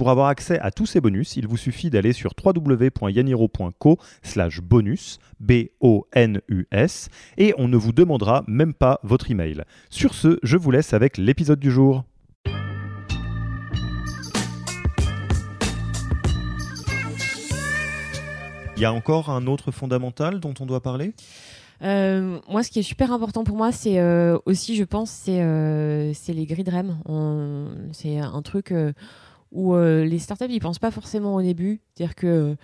Pour avoir accès à tous ces bonus, il vous suffit d'aller sur www.yaniro.co slash bonus, B-O-N-U-S, et on ne vous demandera même pas votre email. Sur ce, je vous laisse avec l'épisode du jour. Il y a encore un autre fondamental dont on doit parler? Euh, moi, ce qui est super important pour moi, c'est euh, aussi, je pense, c'est euh, les grilles de C'est un truc où euh, les startups, ils pensent pas forcément au début. C'est-à-dire que euh,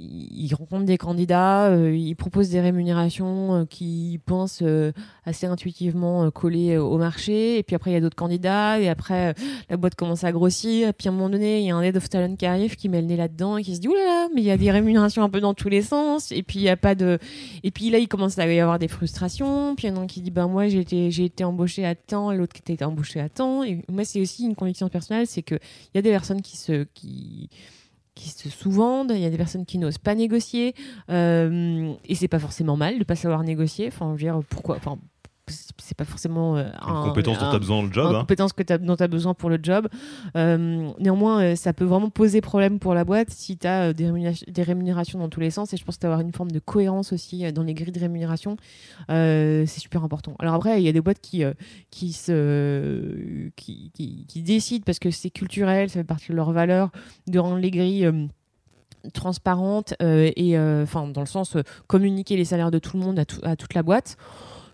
ils rencontrent des candidats, euh, ils proposent des rémunérations euh, qui pensent euh, assez intuitivement euh, coller au marché. Et puis après, il y a d'autres candidats. Et après, la boîte commence à grossir. Et puis à un moment donné, il y a un head of talent qui arrive, qui met le nez là-dedans et qui se dit, oulala, mais il y a des rémunérations un peu dans tous les sens. Et puis il y a pas de, et puis là, il commence à y avoir des frustrations. Puis il y en a un qui dit ben moi j'ai été j'ai été embauché à temps, l'autre qui était embauché à temps. Et moi c'est aussi une conviction personnelle, c'est que il y a des personnes qui se qui sous-vendent, il y a des personnes qui n'osent pas négocier, euh, et c'est pas forcément mal de pas savoir négocier. Enfin, je veux dire, pourquoi c'est pas forcément euh, Une un- compétence dont tu as besoin le job. une hein. compétence que t'as- dont tu as besoin pour le job. Euh, néanmoins, euh, ça peut vraiment poser problème pour la boîte si tu as des, rémunérations, des rémunérations dans tous les sens. Et je pense qu'avoir une forme de cohérence aussi euh, dans les grilles de rémunération, euh, c'est super important. Alors après, il y a des boîtes qui, euh, qui, se, qui, qui- qui décident, parce que c'est culturel, ça fait partie de leurs valeurs, de rendre les grilles... euh, transparentes euh, et euh, enfin dans le sens euh, communiquer les salaires de tout le monde à, tout- à toute la boîte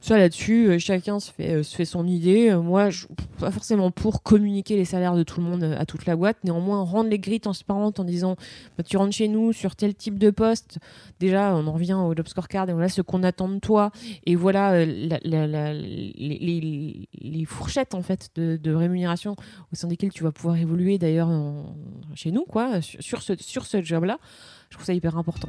ça là-dessus, euh, chacun se fait, euh, se fait son idée. Euh, moi, je pas forcément pour communiquer les salaires de tout le monde à toute la boîte. Néanmoins, rendre les grilles transparentes en disant bah, tu rentres chez nous sur tel type de poste. Déjà, on en revient au job scorecard et voilà ce qu'on attend de toi. Et voilà les, fourchettes en fait de, de rémunération au sein desquelles tu vas pouvoir évoluer d'ailleurs chez nous, quoi, sur ce, sur ce job-là. Je trouve ça hyper important.